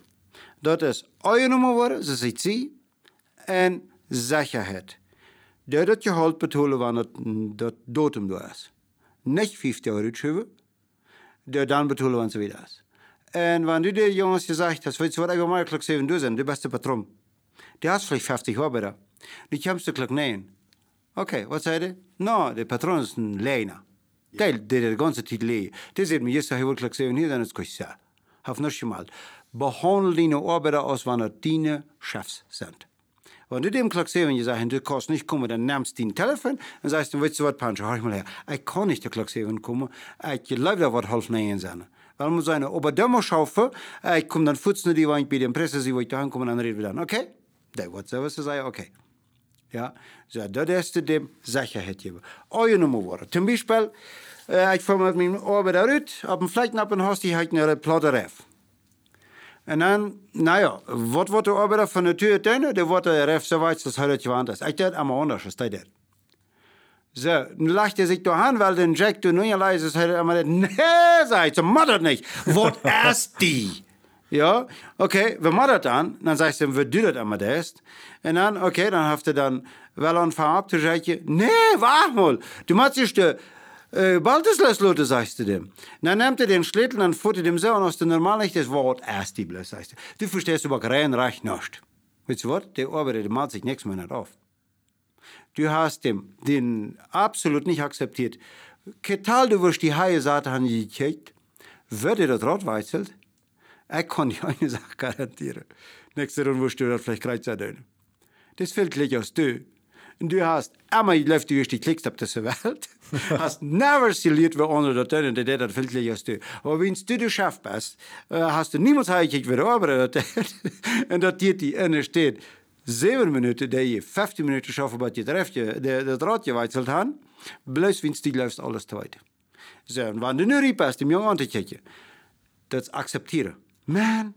Dat is eingenomen worden, zoals ik zie, en zekerheid. Dat het gehaald betonen wanneer dat datum door is. Niet 50 euro dat dan betonen wanneer ze weer is. En wanneer du de jongens gezegd hast, weet je wat, ik wil maar klok 7 uur zijn, de beste patron. Die had vielleicht 50 arbeiter. Nu komt de klok 9. Oké, okay, wat zei hij? Nou, de patron is een lener. Det, det är det ganska tydligt. Det ser man just här verkligen säger ni den ska säga. Har nog mal. Behandla dina arbetare als wanneer dina chefs sind. Wenn du dem klagt sehen, je sagen, du kannst nicht kommen, dann nimmst du den Telefon und sagst, du weißt du was, Pancho, hör ich mal her. Ich kann nicht der klagt sehen kommen, ich da wird halb nein sein. Weil man sagen, aber da muss schaufen, ich komme dann futzen die, wenn ich bei der Presse sehe, wo ich da ankomme, dann reden wir dann, okay? Der wird so was sagen, okay. Ja, so, dat is de dem Sicherheit geben. Eure Nummer worden. Zum Beispiel, äh, ich fahre mit meinem op een vlek naar een huis, die hat eine platte ref. En dan, naja, wat wordt de arbeider van de Tür doen? Der wordt de ref zo weit, dat hij het gewand is. Ik deed allemaal anders, hij deed. So, nun lacht er sich doch an, weil den Jack, du nun ja leise, immer gesagt, nee, sagt, so das nicht. Was ist die? Ja, okay, machen das dann. Dann sagst du, we doen das immer das. Und dann, okay, dann hast du dann wel anfangen ab zu sagen, nee, warte mal, du machst dich der äh, Balteslöslote, sagst du dem. Dann nimmt er den Schlittel und futtert dem so aus der normal nicht das Wort erst die bloß, sagst du. Du verstehst aber rein recht nicht. Weißt du was? Der Arbeiter, der macht sich nichts mehr nicht auf. Du hast dem, den absolut nicht akzeptiert. Ketal, du wirst die Haie Saate haben gekriegt, wird dir das Rot weißelt? Ich kann dir eine Sache garantieren. Nächste Runde wirst du das vielleicht sein. Das fällt gleich aus du. Und du hast einmal läuft durch die Klicks auf dieser Welt, hast never geleerd wie andere dat doen, en dat dat fällt gleich aus du. Aber wenn du der Chef bist, hast du niemals heimgekriegt, wie der Arbeiter das Und dat dir die inne steht, zeven minuten, dat je 15 minuten schaffen, wat je treft, je, de, dat raad je weitselt aan, bloos winst die luistert alles te weten. Zo, en wanneer du nu riep hast, dem Jungen an te kijken, dat accepteren. Man,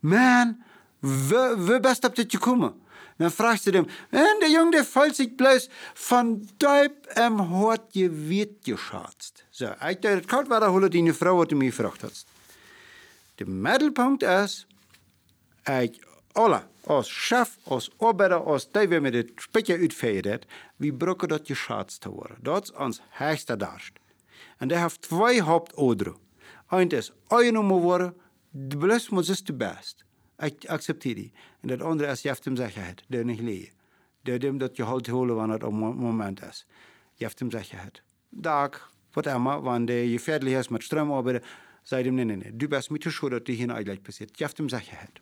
man, wie, wie best op dit gekomen? Dan fragst du dem, der Junge, der fällt sich bloß von Deib am Hort gewirrt geschatzt. So, ich das kalt war, da hole deine Frau, die mich gefragt hast. Der Mittelpunkt ist, ich alle, als Chef, als Arbeiter, als die, wie mir das später uitfeiert, wie brücken das geschatzt worden. Dat is ons höchste Darst. Und der hat zwei Hauptoderen. Eins ist, einnummer worden, de bloß muss es de best. Ik accepteer die. En dat andere is, je hebt hem zekerheid. Dat niet lezen. Dat hem dat je halt holen wanneer het op moment is. Je hebt hem zekerheid. Dag, wat immer, wanneer je fertig is met stroomarbeiden, zei hem, nee, nee, nee. Du bent met de schuld dat die hier eigenlijk passiert. Je hebt hem zekerheid.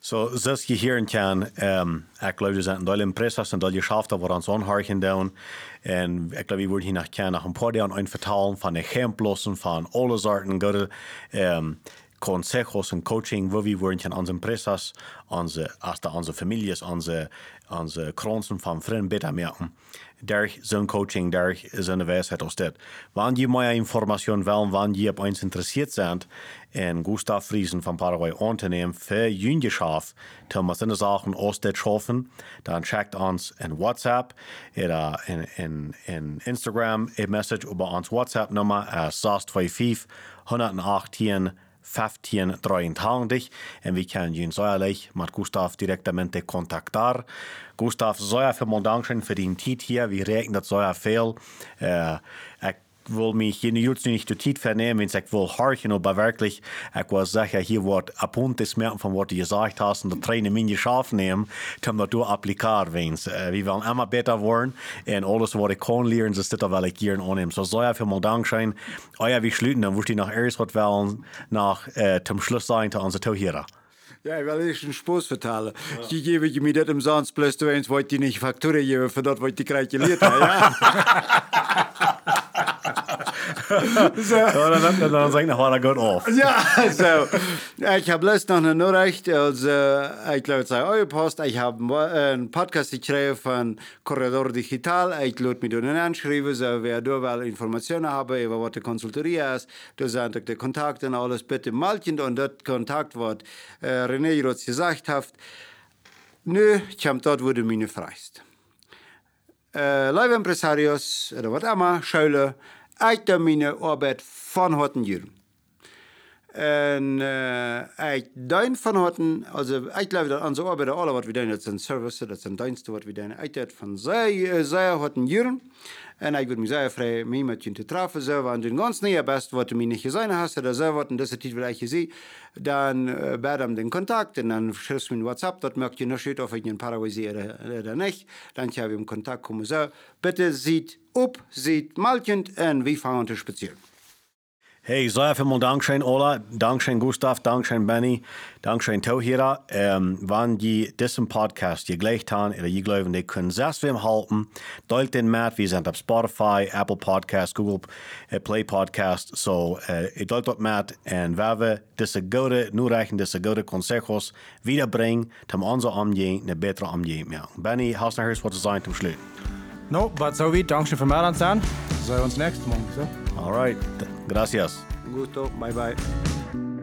So, zoals je hier kan, um, ik geloof dat een deel impressas en deel geschaften waar ons onhargen doen. En ik geloof, we worden hier nog kennen, nog een paar dingen vertalen van exemplossen, van alle soorten goede um, consejos en coaching, wo wir worden onze empresas, onze, hasta onze families, onze, onze kransen van vrienden beter merken. Daar zo'n coaching, daar zo'n wijsheid als dit. Wanneer je meer informatie wil, wanneer je op ons interessiert bent, en Gustav Friesen van Paraguay ondernemen für Jüngerschaft, til man seine Sachen aus dit schaffen, dann checkt uns in WhatsApp oder in, in, in Instagram een message über ons WhatsApp-Nummer, uh, 625 118 1523 en vi kan ju sägerlich med Gustav direktamente kontaktar. Gustav, så för måndagen för din tid här. Vi räknar så fel. Uh, wil mich hier jetzt nicht die Zeit vernehmen, ich will horchen, aber wirklich, ich will sagen, hier wird ein Punkt ist mehr von was du gesagt hast, und da trainen min geschafft nehmen, um das du applizieren wens. Wir wollen immer besser werden, und alles, was ich kann lernen, das ist das, was ich hier annehmen. So soll ja für mal Dank sein. Oh ja, wir schließen, dann würde ich nach erst was wollen, nach, äh, zum Schluss sein, zu unserer Tauhierer. Ja, ik wil eerst een spoos vertalen. Ja. Je geeft je me dat om zand plus 2 eens wat je niet facturen geven voor dat wat je krijgt je leert. Ja. so. ja, dan, dan zeg ik nog wel goed af. Ja, so. Ich habe letztens noch eine Nachricht, also, ich glaube, es sei eure Post. Ich habe einen Podcast gekriegt von Corredor Digital. Ich lade mich dann anschreiben, so, wer da wel Informationen haben über was die Konsultorie ist. Da sind die Kontakte und alles bitte melden und das Kontakt, was äh, René jetzt gesagt hat. Nö, ich habe dort, wo du mich freist. Äh, live Empresarios, oder was immer, Schule, uit de mijn arbeid van harten jaren. En uh, ik dein van harten, also ik geloof dat onze arbeid, alle wat we doen, dat zijn services, dat zijn diensten wat we doen, ik dat van zij, zij harten jaren. En ik wil me zeer vrij mee met je te treffen, zo, want den ganz näher best, wat du mir nicht gesehen hast, oder so, wat, und das ist vielleicht gesehen, dann äh, bedam den Kontakt, und dann schreibst du mir WhatsApp, dort merkt ihr noch steht, ob ich in Paraguay sehe oder, nicht, dann habe ich im Kontakt kommen, so, bitte sieht op, sieht malkend, und wir fahren zu spazieren. Hey, sehr vielen Dankeschön, Ola. Dankeschön, Gustav. Dankeschön, Benny. Dankeschön, Tauhira. Ähm, wenn die diesen Podcast ihr gleich haben, oder ihr glauben, die können selbst wem halten, teilt den mit. Wir sind auf Spotify, Apple Podcast, Google äh, Play Podcast. So, äh, ihr teilt dort mit. Und wenn wir diese gute, nur reichen, diese gute Consejos wiederbringen, dann unser Umgehen eine bessere Umgehen mehr. Benny, hast du noch was zu sagen zum Schluss? No, but so weit. Dankeschön für mehr an So, uns nächstes Mal. So. All right. Gracias. Gusto. Bye bye.